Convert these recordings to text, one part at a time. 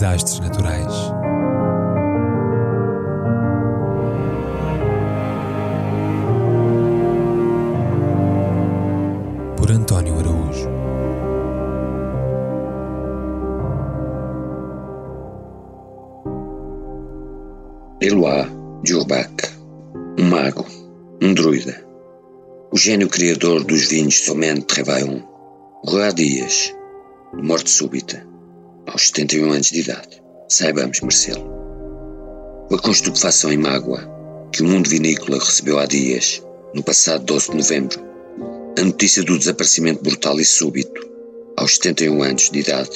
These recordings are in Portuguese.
desastres naturais. Por António Araújo. Eloá de Urbac, um mago, um druida, o gênio criador dos vinhos Somente Trevaillon, há dias, morte súbita, aos 71 anos de idade. Saibamos merecê-lo. Com a constupefação em mágoa que o mundo vinícola recebeu há dias, no passado 12 de novembro, a notícia do desaparecimento brutal e súbito, aos 71 anos de idade,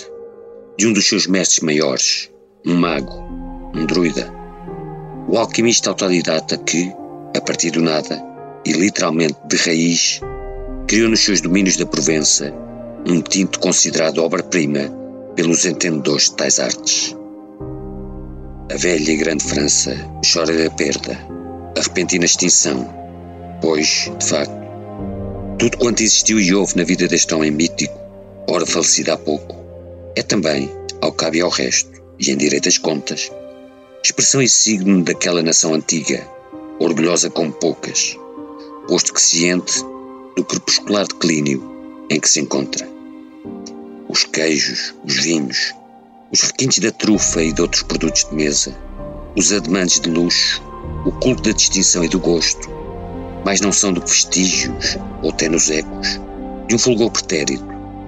de um dos seus mestres maiores, um mago, um druida, o alquimista autodidata que, a partir do nada e literalmente de raiz, criou nos seus domínios da Provença um tinto considerado obra-prima pelos entendedores de tais artes. A velha e grande França chora a perda, a repentina extinção, pois, de facto, tudo quanto existiu e houve na vida deste homem mítico, ora falecido há pouco, é também, ao cabo e ao resto, e em direitas contas, expressão e signo daquela nação antiga, orgulhosa como poucas, posto que ciente do crepuscular declínio em que se encontra. Os queijos, os vinhos, os requintes da trufa e de outros produtos de mesa, os ademanes de luxo, o culto da distinção e do gosto, mais não são do que vestígios ou tenos ecos de um fulgor pretérito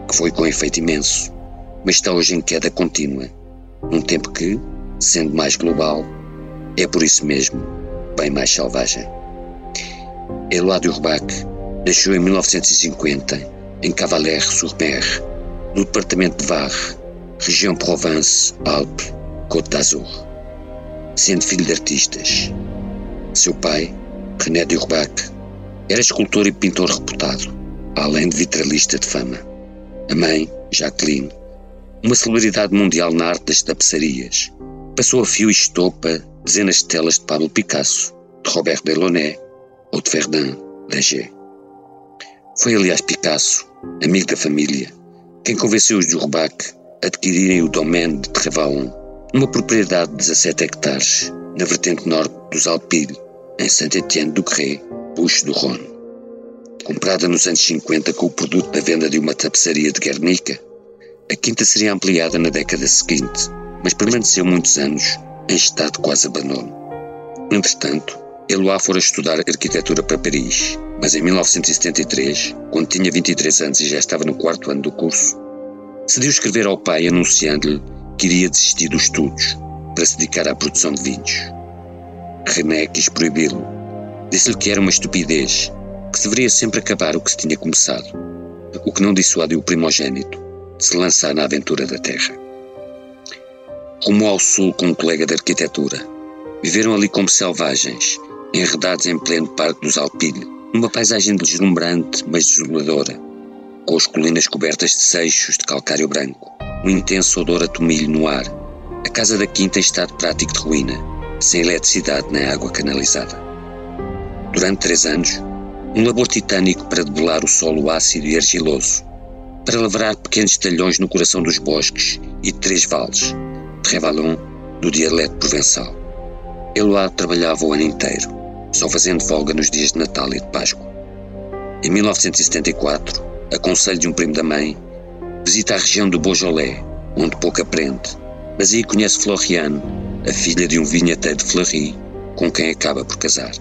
que foi com efeito imenso, mas está hoje em queda contínua, num tempo que, sendo mais global, é por isso mesmo bem mais selvagem. Eloádio Urbac nasceu em 1950 em Cavalaire-sur-Mer, no departamento de Var, região Provence-Alpes, Côte d'Azur. Sendo filho de artistas. Seu pai, René de Urbac, era escultor e pintor reputado, além de vitralista de fama. A mãe, Jacqueline, uma celebridade mundial na arte das tapeçarias, passou a fio e estopa dezenas de telas de Pablo Picasso, de Robert Delaunay ou de Verdun Leger. Foi, aliás, Picasso, amigo da família, quem convenceu os de Urbac a adquirirem o domaine de Trevaon, numa propriedade de 17 hectares, na vertente norte dos Alpilles, em Saint-Étienne-du-Gré, Puxe do Rhône. Comprada nos anos 50 com o produto da venda de uma tapeçaria de Guernica, a quinta seria ampliada na década seguinte, mas permaneceu muitos anos em estado de quase abandono. Entretanto, Eloá fora estudar arquitetura para Paris, mas em 1973, quando tinha 23 anos e já estava no quarto ano do curso, decidiu escrever ao pai anunciando-lhe que iria desistir dos estudos para se dedicar à produção de vinhos. René quis proibi-lo. Disse-lhe que era uma estupidez, que se deveria sempre acabar o que se tinha começado, o que não dissuadiu o primogênito de se lançar na aventura da terra. Rumou ao sul com um colega de arquitetura. Viveram ali como selvagens, enredados em pleno parque dos Alpilles, numa paisagem deslumbrante, mas desoladora, com as colinas cobertas de seixos de calcário branco, um intenso odor a tomilho no ar. A casa da quinta em estado prático de ruína, sem eletricidade nem água canalizada. Durante três anos, um labor titânico para debelar o solo ácido e argiloso, para lavrar pequenos talhões no coração dos bosques e de três vales, Trevalon, do dialeto provençal. Eloá trabalhava o ano inteiro, só fazendo folga nos dias de Natal e de Páscoa. Em 1974, a conselho de um primo da mãe, visita a região do Beaujolais, onde pouco aprende, mas aí conhece Floriane, a filha de um vinheteiro de Fleury, com quem acaba por casar.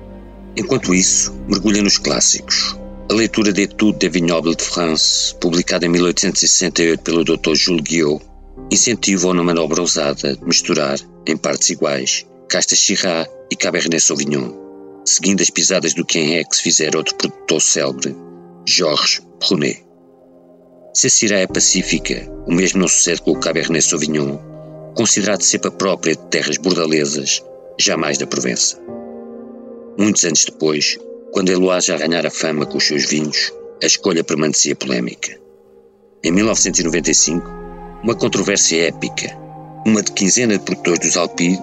Enquanto isso, mergulha nos clássicos. A leitura de Etudes de Vignoble de France, publicada em 1868 pelo Dr. Jules Guillot, incentiva-o na manobra ousada de misturar, em partes iguais, castas Syrah e Cabernet Sauvignon, seguindo as pisadas do quem é que se fizer outro produtor célebre, Georges Brunet. Se a Syrah é pacífica, o mesmo não sucede com o Cabernet Sauvignon, considerado cepa própria de terras bordalesas, jamais da Provença. Muitos anos depois, quando Eloise já ganhara fama com os seus vinhos, a escolha permanecia polémica. Em 1995, uma controvérsia épica, uma de quinzena de produtores dos Alpilles,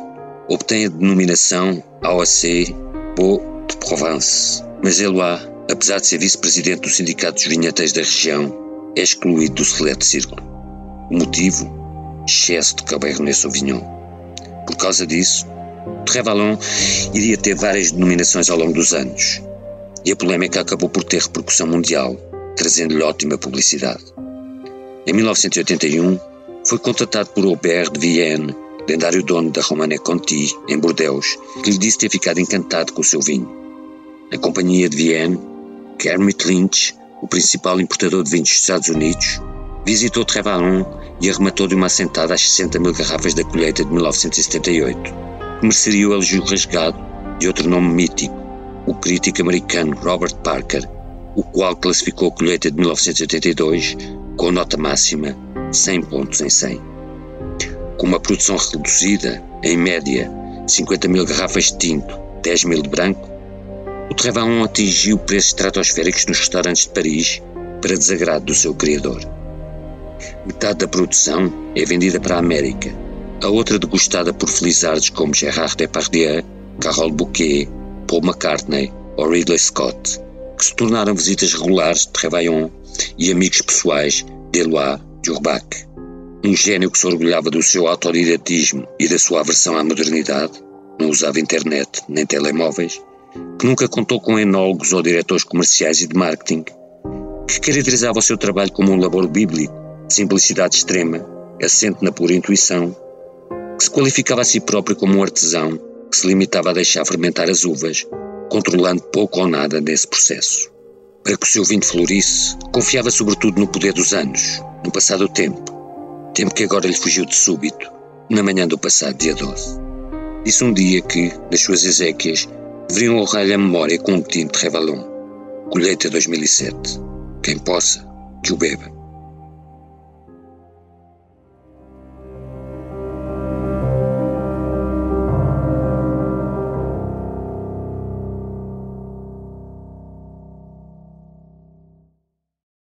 obtém a denominação AOC Beau de Provence, mas Eloise, apesar de ser vice-presidente do Sindicato dos Vinheteiros da região, é excluído do seleto círculo. O motivo? excesso de Cabernet Sauvignon. Por causa disso, Trevalon iria ter várias denominações ao longo dos anos, e a polémica acabou por ter repercussão mundial, trazendo-lhe ótima publicidade. Em 1981, foi contratado por Aubert de Vienne, lendário dono da Romane Conti, em Bordeaux, que lhe disse ter ficado encantado com o seu vinho. A companhia de Vienne, Kermit Lynch, o principal importador de vinhos dos Estados Unidos, visitou Trevalon e arrematou-lhe uma assentada às 60 mil garrafas da colheita de 1978, que mereceria o elogio rasgado de outro nome mítico, o crítico americano Robert Parker, o qual classificou a colheita de 1982 com nota máxima 100 pontos em 100. Com uma produção reduzida, em média 50 mil garrafas de tinto, 10 mil de branco, o Trevalon atingiu preços estratosféricos nos restaurantes de Paris para desagrado do seu criador. Metade da produção é vendida para a América, a outra degustada por felizardos como Gérard Depardieu, Carole Bouquet, Paul McCartney ou Ridley Scott, que se tornaram visitas regulares de Trevaillon e amigos pessoais de Éloi Durbach, um gênio que se orgulhava do seu autodidatismo e da sua aversão à modernidade, não usava internet nem telemóveis, que nunca contou com enólogos ou diretores comerciais e de marketing, que caracterizava o seu trabalho como um labor bíblico, de simplicidade extrema, assente na pura intuição, que se qualificava a si próprio como um artesão que se limitava a deixar fermentar as uvas, controlando pouco ou nada desse processo. Para que o seu vinho florisse, confiava sobretudo no poder dos anos, no passado tempo, tempo que agora lhe fugiu de súbito, na manhã do passado dia 12. Disse um dia que, nas suas exéquias, deveriam honrar-lhe a memória com um tinto Revalon, colheita 2007. Quem possa, que o beba.